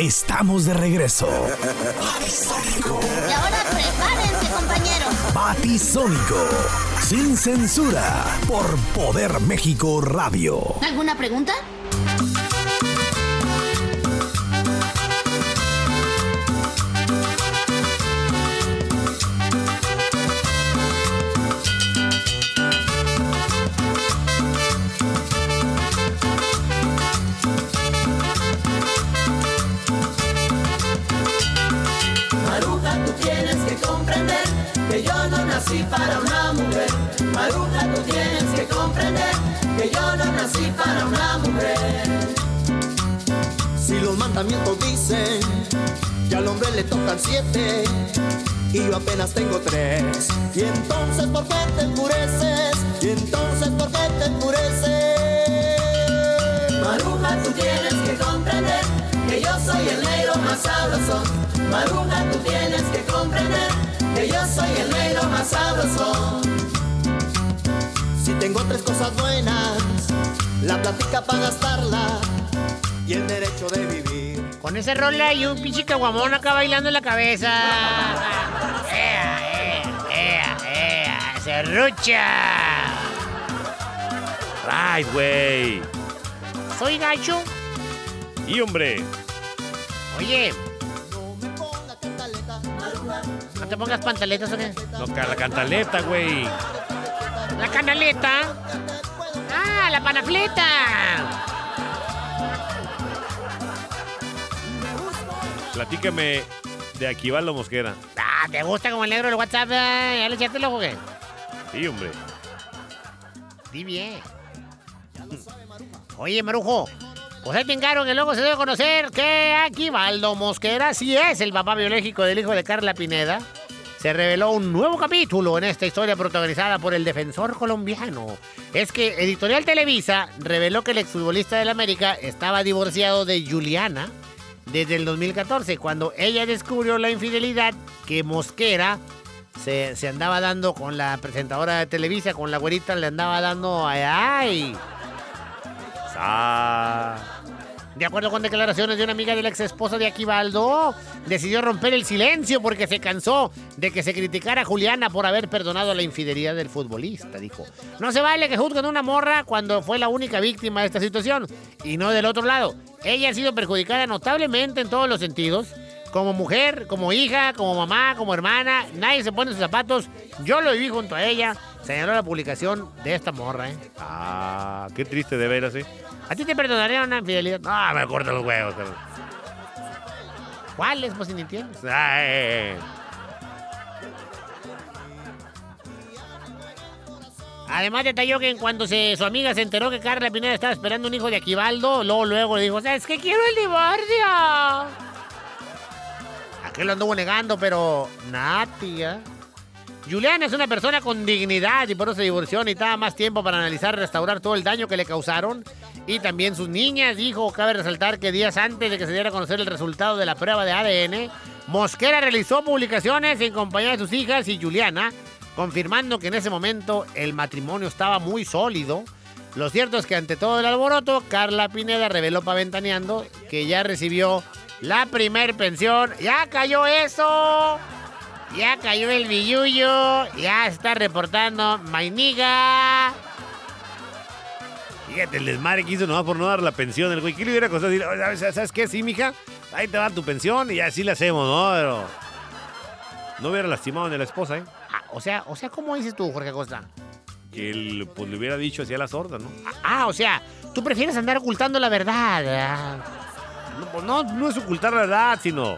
estamos de regreso. Y ahora prepárense, compañeros. Batisónico, sin censura, por Poder México Radio. ¿Alguna pregunta? Dicen que al hombre le tocan siete y yo apenas tengo tres. Y entonces, ¿por qué te enfureces? Y entonces, ¿por qué te enfureces? Maruja, tú tienes que comprender que yo soy el negro más sabroso. Maruja, tú tienes que comprender que yo soy el negro más sabroso. Si tengo tres cosas buenas, la plática para gastarla y el derecho de vivir. Con ese rola y un pinche caguamón acá bailando en la cabeza. ¡Ea, ea, ea, ea! ¡Serrucha! Ay, güey. Soy gacho. Y hombre, Oye, No me ponga cantaleta, ¿no te pongas pantaletas o qué? no, la cantaleta, güey. La canaleta. Ah, la panafleta. Platícame de Aquivaldo Mosquera. Ah, ¿te gusta como el negro del WhatsApp? eh? ¿Ya le echaste el ojo qué? Sí, hombre. Di bien. Oye, Marujo, pues ahí encargo que luego se debe conocer que Aquivaldo Mosquera sí es el papá biológico del hijo de Carla Pineda. Se reveló un nuevo capítulo en esta historia protagonizada por el defensor colombiano. Es que Editorial Televisa reveló que el exfutbolista del América estaba divorciado de Juliana desde el 2014, cuando ella descubrió la infidelidad que Mosquera se, se andaba dando con la presentadora de Televisa, con la güerita, le andaba dando ay, ay. Ah, De acuerdo con declaraciones de una amiga de la ex esposa de Aquivaldo, decidió romper el silencio porque se cansó de que se criticara a Juliana por haber perdonado la infidelidad del futbolista, dijo. No se vale que juzguen una morra cuando fue la única víctima de esta situación y no del otro lado. Ella ha sido perjudicada notablemente en todos los sentidos. Como mujer, como hija, como mamá, como hermana, nadie se pone sus zapatos. Yo lo viví junto a ella, señaló la publicación de esta morra, ¿eh? ah, qué triste de veras, ¿eh? ¿A ti te perdonaría una infidelidad? No, me cortan los huevos. cabrón. ¿Cuáles? Pues si ni. Ay, Además detalló que en cuando se, su amiga se enteró que Carla Pineda estaba esperando un hijo de Aquivaldo, luego, luego le dijo, ¿sabes qué? Quiero el divorcio. Aquel lo anduvo negando, pero nada, tía. Juliana es una persona con dignidad y por eso se divorció. Necesitaba más tiempo para analizar y restaurar todo el daño que le causaron. Y también sus niñas, dijo. Cabe resaltar que días antes de que se diera a conocer el resultado de la prueba de ADN, Mosquera realizó publicaciones en compañía de sus hijas y Juliana, confirmando que en ese momento el matrimonio estaba muy sólido. Lo cierto es que ante todo el alboroto, Carla Pineda reveló pa' ventaneando que ya recibió la primer pensión. ¡Ya cayó eso! Ya cayó el billuyo, ya está reportando Mainiga. Fíjate, el desmadre que hizo nomás por no dar la pensión. El güey, ¿qué le hubiera costado? Decir, "Oye, ¿sabes, ¿sabes qué? Sí, mija, ahí te va tu pensión y así la hacemos, ¿no? Pero no hubiera lastimado ni a la esposa, ¿eh? Ah, o sea, o sea, ¿cómo dices tú, Jorge Acosta? Que él, pues, le hubiera dicho así a la sorda, ¿no? Ah, o sea, tú prefieres andar ocultando la verdad. ah. No, pues, no, no es ocultar la verdad, sino,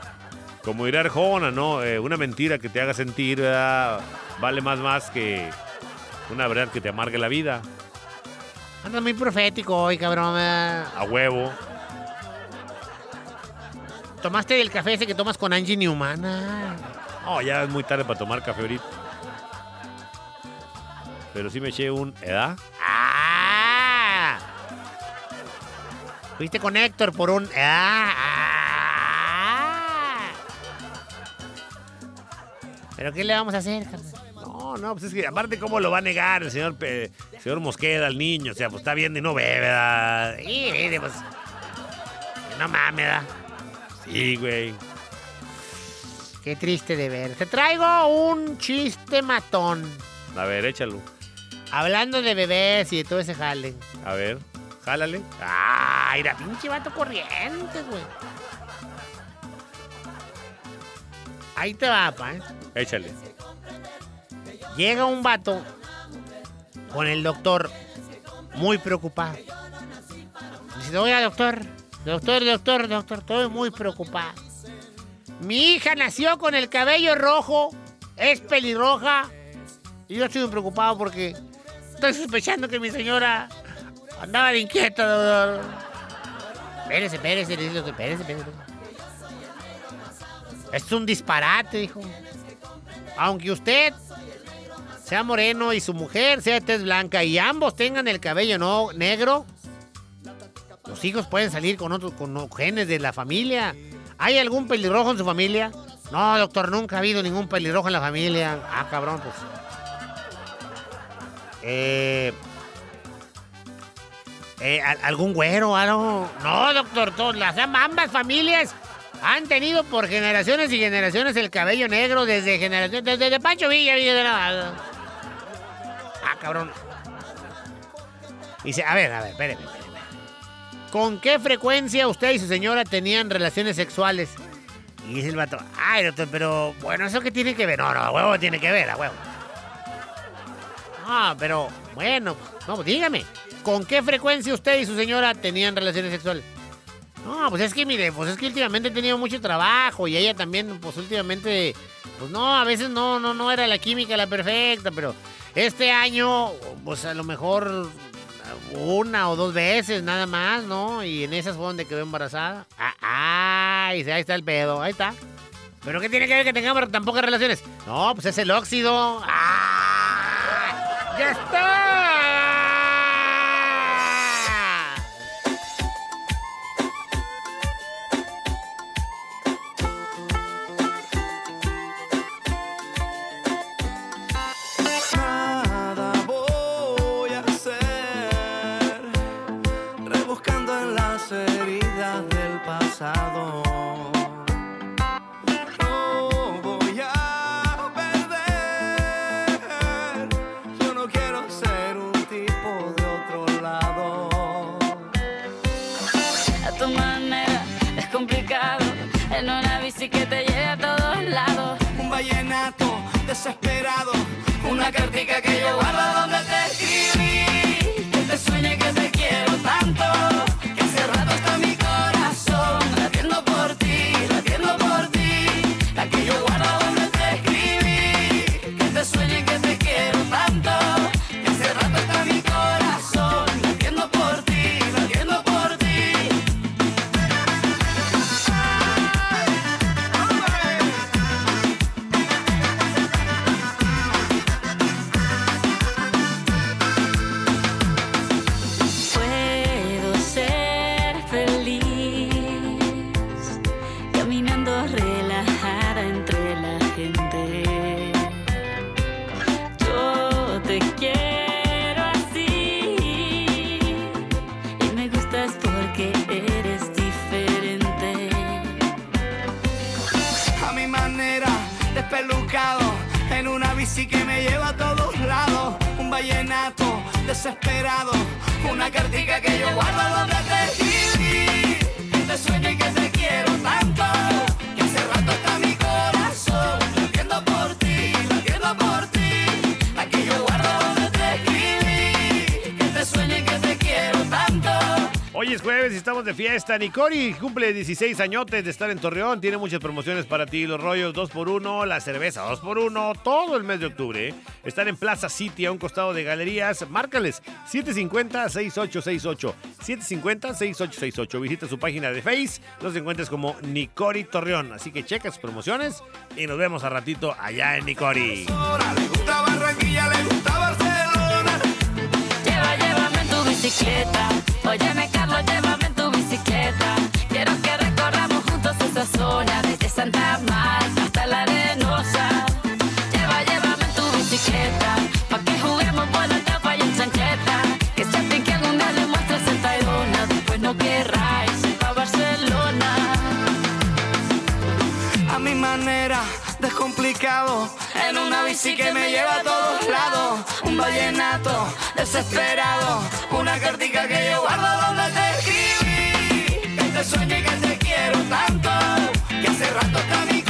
como dirá Arjona, ¿no? Eh, una mentira que te haga sentir ¿verdad? vale más más que una verdad que te amargue la vida. Andas muy profético hoy, cabrón. A huevo. Tomaste del café ese que tomas con Angie Newman. No, ya es muy tarde para tomar café ahorita. Pero sí me eché un edad. ¡Ah! Fuiste con Héctor por un. ¡Ah! ah. ¿Pero qué le vamos a hacer, carnal? No, no, pues es que aparte, ¿cómo lo va a negar el señor, Pe- señor Mosqueda al niño? O sea, pues está viendo y no ve, ¿verdad? Mire, pues. No mames, ¿verdad? Sí, güey. Qué triste de ver. Te traigo un chiste matón. A ver, échalo. Hablando de bebés y de todo ese jale. A ver, jálale. Ay, la pinche vato corriente, güey. Ahí te va, pa. ¿eh? Échale. Llega un vato con el doctor muy preocupado. Dice, oiga, doctor, doctor, doctor, doctor, estoy muy preocupado. Mi hija nació con el cabello rojo, es pelirroja, y yo estoy muy preocupado porque estoy sospechando que mi señora andaba de inquieta, doctor. Espérese, espérese, le dice espérese, espérese. Es un disparate, dijo. Aunque usted sea moreno y su mujer sea de tez blanca y ambos tengan el cabello no negro, los hijos pueden salir con otros con genes de la familia. ¿Hay algún pelirrojo en su familia? No, doctor, nunca ha habido ningún pelirrojo en la familia. Ah, cabrón, pues. Eh, eh, ¿al- ¿Algún güero algo? No, doctor, todas las ambas familias han tenido por generaciones y generaciones el cabello negro desde generaciones, desde, desde Pancho Villa, Villa de la... Ah, cabrón. Dice, a ver, a ver, espéreme, espéreme. ¿Con qué frecuencia usted y su señora tenían relaciones sexuales? Y dice el vato, ay, doctor, pero bueno, ¿eso qué tiene que ver? No, no, a huevo tiene que ver, a huevo. Ah, pero bueno, no, dígame, ¿con qué frecuencia usted y su señora tenían relaciones sexuales? No, pues es que mire, pues es que últimamente he tenido mucho trabajo y ella también, pues últimamente, pues no, a veces no, no, no era la química la perfecta, pero este año, pues a lo mejor una o dos veces nada más, ¿no? Y en esas fue donde quedó embarazada. Ah, ay, ahí está el pedo, ahí está. ¿Pero qué tiene que ver que tengamos tan pocas relaciones? No, pues es el óxido. ¡Ah! ¡Ya está! En una bici que te lleve a todos lados Un vallenato desesperado, una cartica que yo guardo donde te escribí. que te sueñe que te desesperado, una cartica que yo guardo donde te escribí, que te sueño y que te Estamos de fiesta. Nicori cumple 16 añotes de estar en Torreón. Tiene muchas promociones para ti. Los rollos 2x1, la cerveza 2x1, todo el mes de octubre. Están en Plaza City, a un costado de galerías. Márcales 750-6868. 750-6868. Visita su página de Face. Los encuentres como Nicori Torreón. Así que checa sus promociones y nos vemos a ratito allá en Nicori. Le Barranquilla, le gusta Barcelona. Lleva, llévame en tu bicicleta. Óyeme, manera, descomplicado. En una bici que me lleva a todos lados. Un vallenato desesperado. Una cartica que yo guardo donde te escribí. Que sueño y que te quiero tanto. Que hace rato está mi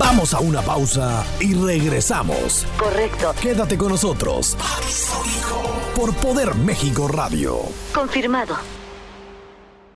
Vamos a una pausa y regresamos. Correcto. Quédate con nosotros. Por Poder México Radio. Confirmado.